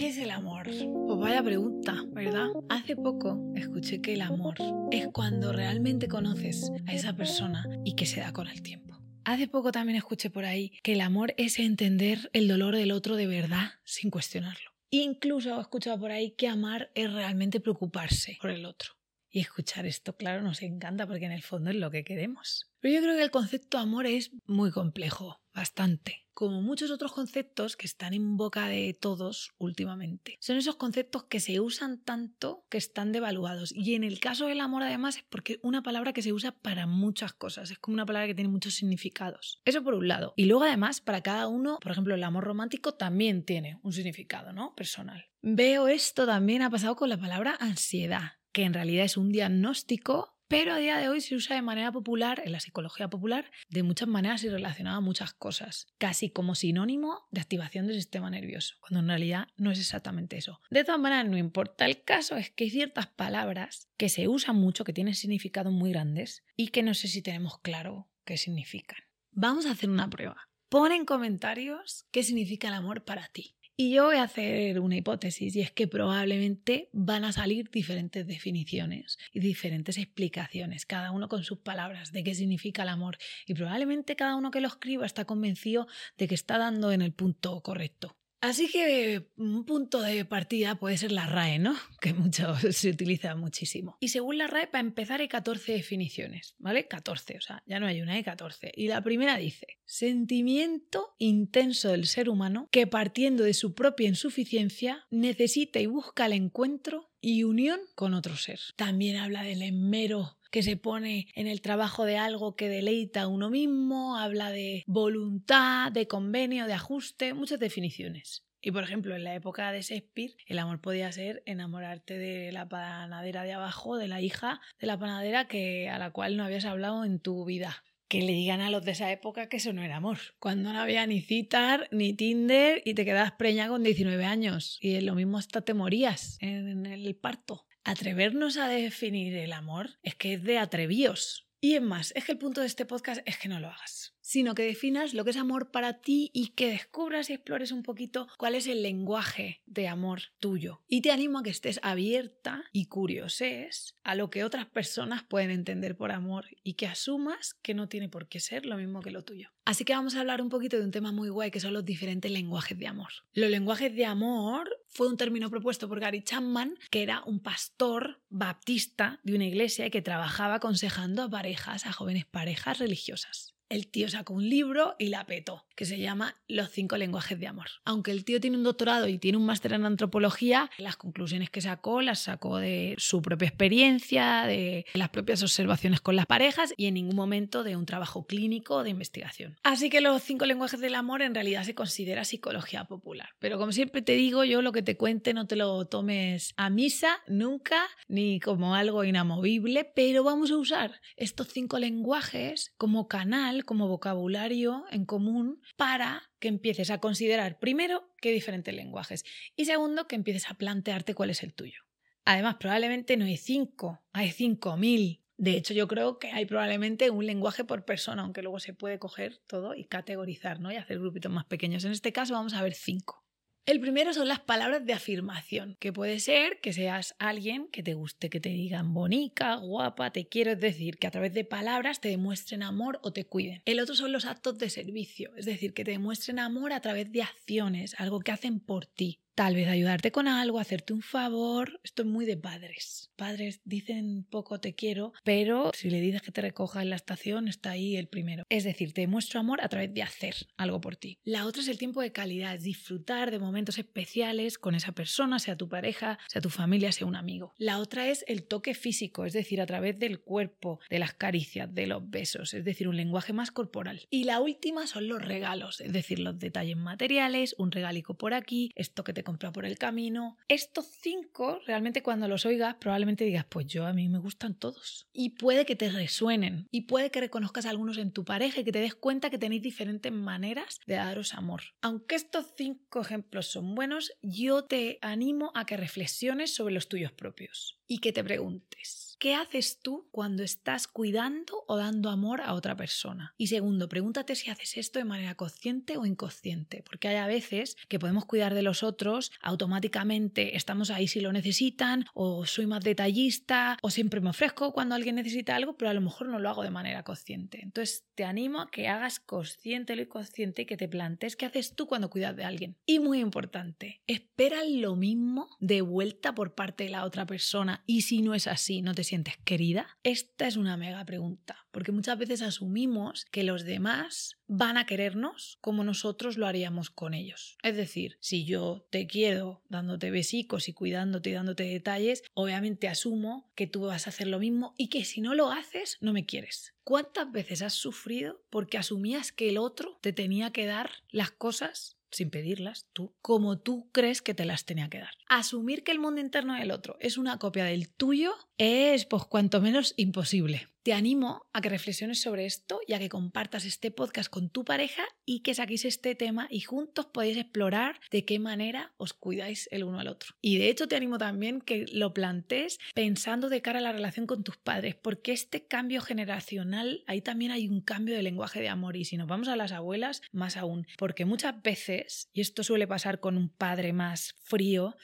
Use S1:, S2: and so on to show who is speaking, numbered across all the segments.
S1: ¿Qué es el amor? Pues vaya pregunta, ¿verdad? Hace poco escuché que el amor es cuando realmente conoces a esa persona y que se da con el tiempo. Hace poco también escuché por ahí que el amor es entender el dolor del otro de verdad sin cuestionarlo. Incluso he escuchado por ahí que amar es realmente preocuparse por el otro. Y escuchar esto, claro, nos encanta porque en el fondo es lo que queremos. Pero yo creo que el concepto amor es muy complejo, bastante. Como muchos otros conceptos que están en boca de todos últimamente. Son esos conceptos que se usan tanto que están devaluados. Y en el caso del amor, además, es porque es una palabra que se usa para muchas cosas. Es como una palabra que tiene muchos significados. Eso por un lado. Y luego, además, para cada uno, por ejemplo, el amor romántico también tiene un significado, ¿no? Personal. Veo esto también ha pasado con la palabra ansiedad que en realidad es un diagnóstico, pero a día de hoy se usa de manera popular, en la psicología popular, de muchas maneras y relacionada a muchas cosas, casi como sinónimo de activación del sistema nervioso, cuando en realidad no es exactamente eso. De todas maneras, no importa, el caso es que hay ciertas palabras que se usan mucho, que tienen significados muy grandes y que no sé si tenemos claro qué significan. Vamos a hacer una prueba. Pon en comentarios qué significa el amor para ti. Y yo voy a hacer una hipótesis y es que probablemente van a salir diferentes definiciones y diferentes explicaciones, cada uno con sus palabras de qué significa el amor. Y probablemente cada uno que lo escriba está convencido de que está dando en el punto correcto. Así que un punto de partida puede ser la RAE, ¿no? Que mucho se utiliza muchísimo. Y según la RAE, para empezar hay 14 definiciones, ¿vale? 14, o sea, ya no hay una, hay 14. Y la primera dice, sentimiento intenso del ser humano que partiendo de su propia insuficiencia necesita y busca el encuentro y unión con otro ser. También habla del enmero que se pone en el trabajo de algo que deleita a uno mismo, habla de voluntad, de convenio, de ajuste, muchas definiciones. Y por ejemplo, en la época de Shakespeare, el amor podía ser enamorarte de la panadera de abajo, de la hija de la panadera que, a la cual no habías hablado en tu vida. Que le digan a los de esa época que eso no era amor. Cuando no había ni Citar, ni Tinder y te quedabas preña con 19 años. Y lo mismo hasta te morías en el parto. Atrevernos a definir el amor es que es de atrevíos. Y es más, es que el punto de este podcast es que no lo hagas sino que definas lo que es amor para ti y que descubras y explores un poquito cuál es el lenguaje de amor tuyo. Y te animo a que estés abierta y curioses a lo que otras personas pueden entender por amor y que asumas que no tiene por qué ser lo mismo que lo tuyo. Así que vamos a hablar un poquito de un tema muy guay que son los diferentes lenguajes de amor. Los lenguajes de amor fue un término propuesto por Gary Chapman, que era un pastor baptista de una iglesia que trabajaba aconsejando a parejas, a jóvenes parejas religiosas el tío sacó un libro y la petó, que se llama Los cinco lenguajes de amor. Aunque el tío tiene un doctorado y tiene un máster en antropología, las conclusiones que sacó las sacó de su propia experiencia, de las propias observaciones con las parejas y en ningún momento de un trabajo clínico de investigación. Así que los cinco lenguajes del amor en realidad se considera psicología popular. Pero como siempre te digo, yo lo que te cuente no te lo tomes a misa nunca, ni como algo inamovible, pero vamos a usar estos cinco lenguajes como canal como vocabulario en común para que empieces a considerar primero qué diferentes lenguajes y segundo que empieces a plantearte cuál es el tuyo. Además, probablemente no hay cinco, hay cinco mil. De hecho, yo creo que hay probablemente un lenguaje por persona, aunque luego se puede coger todo y categorizar, ¿no? Y hacer grupitos más pequeños. En este caso vamos a ver cinco. El primero son las palabras de afirmación, que puede ser que seas alguien que te guste, que te digan bonita, guapa, te quiero, es decir, que a través de palabras te demuestren amor o te cuiden. El otro son los actos de servicio, es decir, que te demuestren amor a través de acciones, algo que hacen por ti tal vez ayudarte con algo, hacerte un favor. Esto es muy de padres. Padres dicen poco te quiero, pero si le dices que te recoja en la estación, está ahí el primero. Es decir, te muestro amor a través de hacer algo por ti. La otra es el tiempo de calidad, disfrutar de momentos especiales con esa persona, sea tu pareja, sea tu familia, sea un amigo. La otra es el toque físico, es decir, a través del cuerpo, de las caricias, de los besos, es decir, un lenguaje más corporal. Y la última son los regalos, es decir, los detalles materiales, un regalico por aquí, esto que te compra por el camino. Estos cinco, realmente cuando los oigas, probablemente digas, pues yo a mí me gustan todos. Y puede que te resuenen. Y puede que reconozcas algunos en tu pareja y que te des cuenta que tenéis diferentes maneras de daros amor. Aunque estos cinco ejemplos son buenos, yo te animo a que reflexiones sobre los tuyos propios y que te preguntes. ¿Qué haces tú cuando estás cuidando o dando amor a otra persona? Y segundo, pregúntate si haces esto de manera consciente o inconsciente, porque hay a veces que podemos cuidar de los otros, automáticamente estamos ahí si lo necesitan, o soy más detallista, o siempre me ofrezco cuando alguien necesita algo, pero a lo mejor no lo hago de manera consciente. Entonces te animo a que hagas consciente lo inconsciente y que te plantees qué haces tú cuando cuidas de alguien. Y muy importante, espera lo mismo de vuelta por parte de la otra persona y si no es así, no te sientes querida. Esta es una mega pregunta, porque muchas veces asumimos que los demás van a querernos como nosotros lo haríamos con ellos. Es decir, si yo te quiero dándote besicos y cuidándote y dándote detalles, obviamente asumo que tú vas a hacer lo mismo y que si no lo haces, no me quieres. ¿Cuántas veces has sufrido porque asumías que el otro te tenía que dar las cosas sin pedirlas, tú, como tú crees que te las tenía que dar. Asumir que el mundo interno del otro es una copia del tuyo es, pues, cuanto menos imposible. Te animo a que reflexiones sobre esto y a que compartas este podcast con tu pareja y que saquéis este tema y juntos podéis explorar de qué manera os cuidáis el uno al otro. Y de hecho te animo también que lo plantees pensando de cara a la relación con tus padres, porque este cambio generacional, ahí también hay un cambio de lenguaje de amor y si nos vamos a las abuelas, más aún, porque muchas veces, y esto suele pasar con un padre más frío,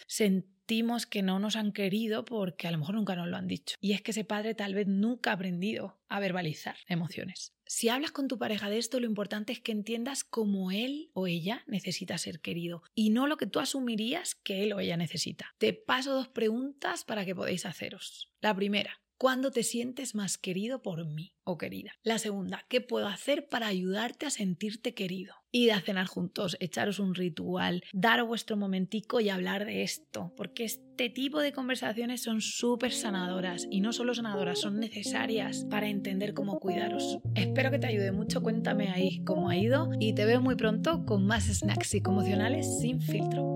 S1: sentimos que no nos han querido porque a lo mejor nunca nos lo han dicho. Y es que ese padre tal vez nunca ha aprendido a verbalizar emociones. Si hablas con tu pareja de esto, lo importante es que entiendas cómo él o ella necesita ser querido y no lo que tú asumirías que él o ella necesita. Te paso dos preguntas para que podáis haceros. La primera, ¿cuándo te sientes más querido por mí o querida? La segunda, ¿qué puedo hacer para ayudarte a sentirte querido? Y a cenar juntos, echaros un ritual, daros vuestro momentico y hablar de esto, porque este tipo de conversaciones son súper sanadoras y no solo sanadoras, son necesarias para entender cómo cuidaros. Espero que te ayude mucho, cuéntame ahí cómo ha ido y te veo muy pronto con más snacks psicoemocionales sin filtro.